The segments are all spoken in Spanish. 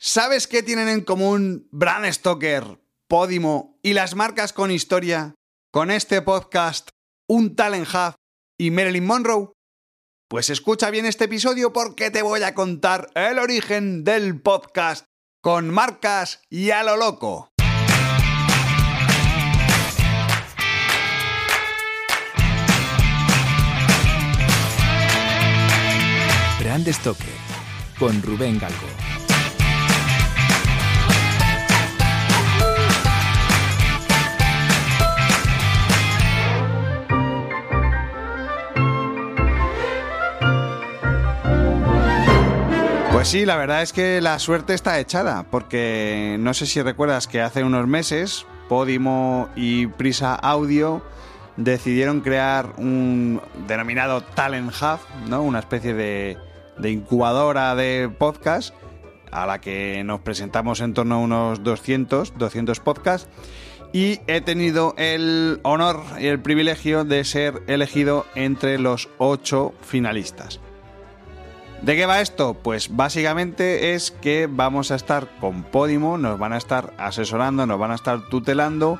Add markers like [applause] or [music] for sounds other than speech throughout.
¿Sabes qué tienen en común Bram Stoker, Podimo y las marcas con historia con este podcast, Un Talent Hub y Marilyn Monroe? Pues escucha bien este episodio porque te voy a contar el origen del podcast con marcas y a lo loco. Brand Stoker con Rubén Galgo. Pues sí, la verdad es que la suerte está echada, porque no sé si recuerdas que hace unos meses Podimo y Prisa Audio decidieron crear un denominado Talent Hub, ¿no? una especie de, incubadora de podcast a la que nos presentamos en torno a unos 200, 200 podcasts y he tenido el honor y el privilegio de ser elegido entre los ocho finalistas. ¿De qué va esto? Pues básicamente es que vamos a estar con Podimo, nos van a estar asesorando, nos van a estar tutelando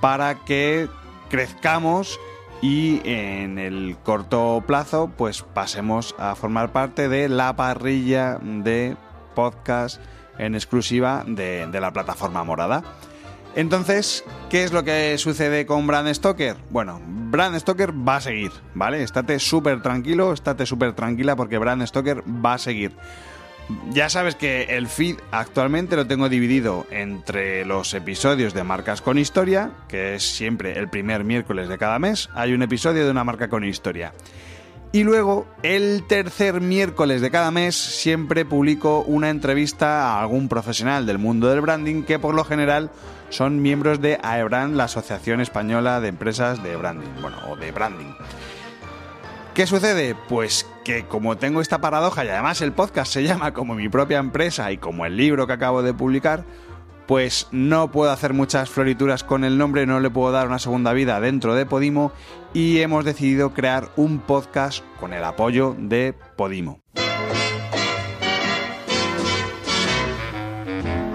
para que crezcamos y en el corto plazo pues pasemos a formar parte de la parrilla de podcast en exclusiva de, de la plataforma morada. Entonces, ¿qué es lo que sucede con Brand Stoker? Bueno, Brand Stoker va a seguir, ¿vale? Estate súper tranquilo, estate súper tranquila porque Brand Stoker va a seguir. Ya sabes que el feed actualmente lo tengo dividido entre los episodios de marcas con historia, que es siempre el primer miércoles de cada mes, hay un episodio de una marca con historia. Y luego, el tercer miércoles de cada mes, siempre publico una entrevista a algún profesional del mundo del branding que por lo general son miembros de AEBRAND, la Asociación Española de Empresas de Branding, bueno, o de Branding. ¿Qué sucede? Pues que como tengo esta paradoja y además el podcast se llama como mi propia empresa y como el libro que acabo de publicar, pues no puedo hacer muchas florituras con el nombre, no le puedo dar una segunda vida dentro de Podimo y hemos decidido crear un podcast con el apoyo de Podimo.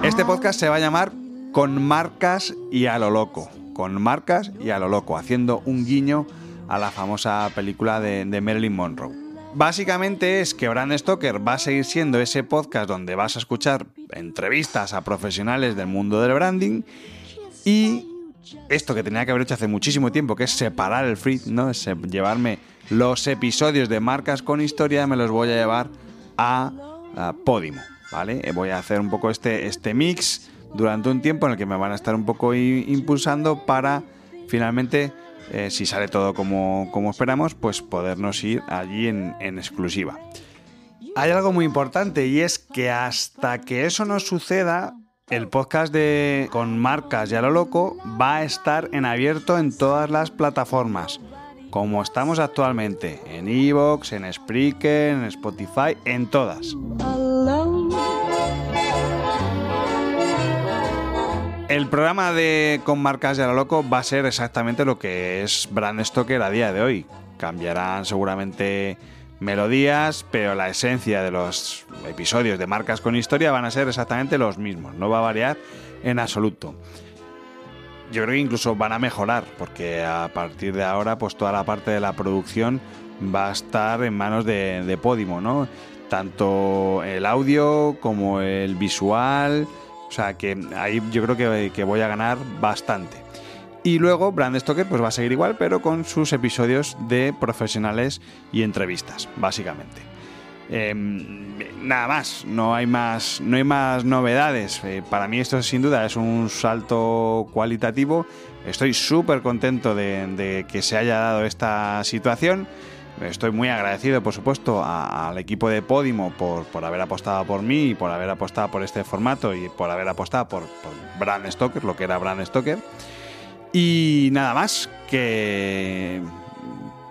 Este podcast se va a llamar Con marcas y a lo loco, con marcas y a lo loco, haciendo un guiño a la famosa película de, de Marilyn Monroe. Básicamente es que Brand Stoker va a seguir siendo ese podcast donde vas a escuchar entrevistas a profesionales del mundo del branding y esto que tenía que haber hecho hace muchísimo tiempo, que es separar el feed, ¿no? Es llevarme los episodios de marcas con historia, me los voy a llevar a, a Podimo, ¿vale? Voy a hacer un poco este, este mix durante un tiempo en el que me van a estar un poco impulsando para finalmente eh, si sale todo como, como, esperamos, pues podernos ir allí en, exclusiva. Hay algo muy importante y es que hasta que eso no suceda, el podcast de Con Marcas y a lo Loco va a estar en abierto en todas las plataformas, como estamos actualmente, en Evox, en Spreaker, en Spotify, en todas. El programa de Con Marcas y a lo Loco va a ser exactamente lo que es Brand Stoker a día de hoy. Cambiarán seguramente melodías, pero la esencia de los episodios de Marcas con Historia van a ser exactamente los mismos. No va a variar en absoluto. Yo creo que incluso van a mejorar, porque a partir de ahora, pues toda la parte de la producción va a estar en manos de, de Podimo, ¿no? Tanto el audio como el visual o sea que ahí yo creo que, que voy a ganar bastante. Y luego Brand Stoker pues va a seguir igual, pero con sus episodios de profesionales y entrevistas, básicamente. Eh, nada más, no hay más, no hay más novedades. Eh, para mí esto sin duda es un salto cualitativo. Estoy súper contento de, que se haya dado esta situación. Estoy muy agradecido, por supuesto, al equipo de Podimo por, por, haber apostado por mí y por haber apostado por este formato y por haber apostado por, por Brand Stoker, lo que era Brand Stoker. Y nada más, que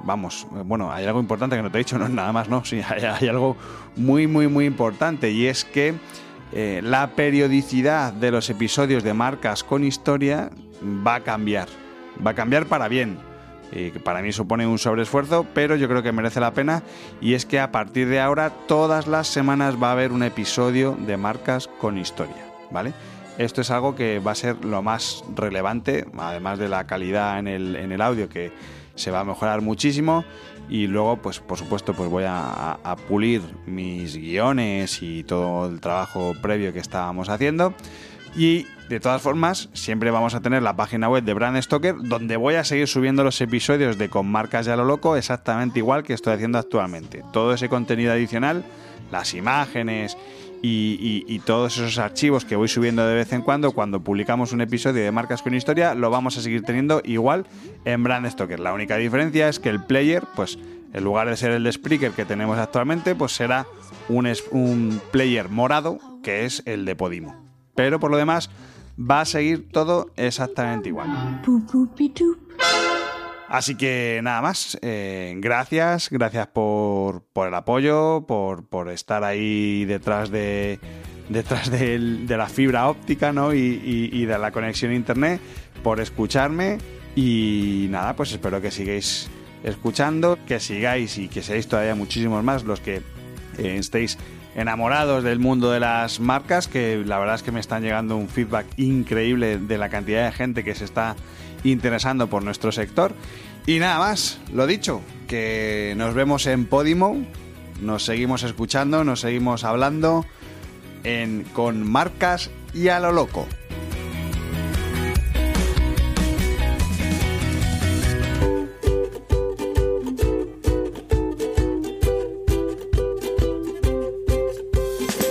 vamos, bueno, hay algo importante que no te he dicho, no nada más, no, sí, [laughs] hay, hay algo muy, muy, muy importante y es que eh, la periodicidad de los episodios de marcas con historia va a cambiar, va a cambiar para bien. Y que para mí supone un sobreesfuerzo, pero yo creo que merece la pena. Y es que a partir de ahora todas las semanas va a haber un episodio de marcas con historia, ¿vale? Esto es algo que va a ser lo más relevante, además de la calidad en el, en el audio que se va a mejorar muchísimo. Y luego pues por supuesto pues voy a pulir mis guiones y todo el trabajo previo que estábamos haciendo y de todas formas, siempre vamos a tener la página web de Brand Stoker, donde voy a seguir subiendo los episodios de Con Marcas ya lo loco, exactamente igual que estoy haciendo actualmente. Todo ese contenido adicional, las imágenes y, todos esos archivos que voy subiendo de vez en cuando, cuando publicamos un episodio de Marcas con Historia, lo vamos a seguir teniendo igual en Brand Stoker. La única diferencia es que el player, pues en lugar de ser el de Spreaker que tenemos actualmente, pues será un, un player morado, que es el de Podimo. Pero por lo demás, va a seguir todo exactamente igual. Así que nada más, eh, gracias, gracias por, el apoyo, por, estar ahí detrás de detrás de, la fibra óptica ¿no? y, de la conexión a internet, por escucharme y nada, pues espero que sigáis escuchando, que sigáis y que seáis todavía muchísimos más los que eh, estéis enamorados del mundo de las marcas, que la verdad es que me están llegando un feedback increíble de la cantidad de gente que se está interesando por nuestro sector. Y nada más, lo dicho, que nos vemos en Podimo, nos seguimos escuchando, nos seguimos hablando en, con marcas y a lo loco.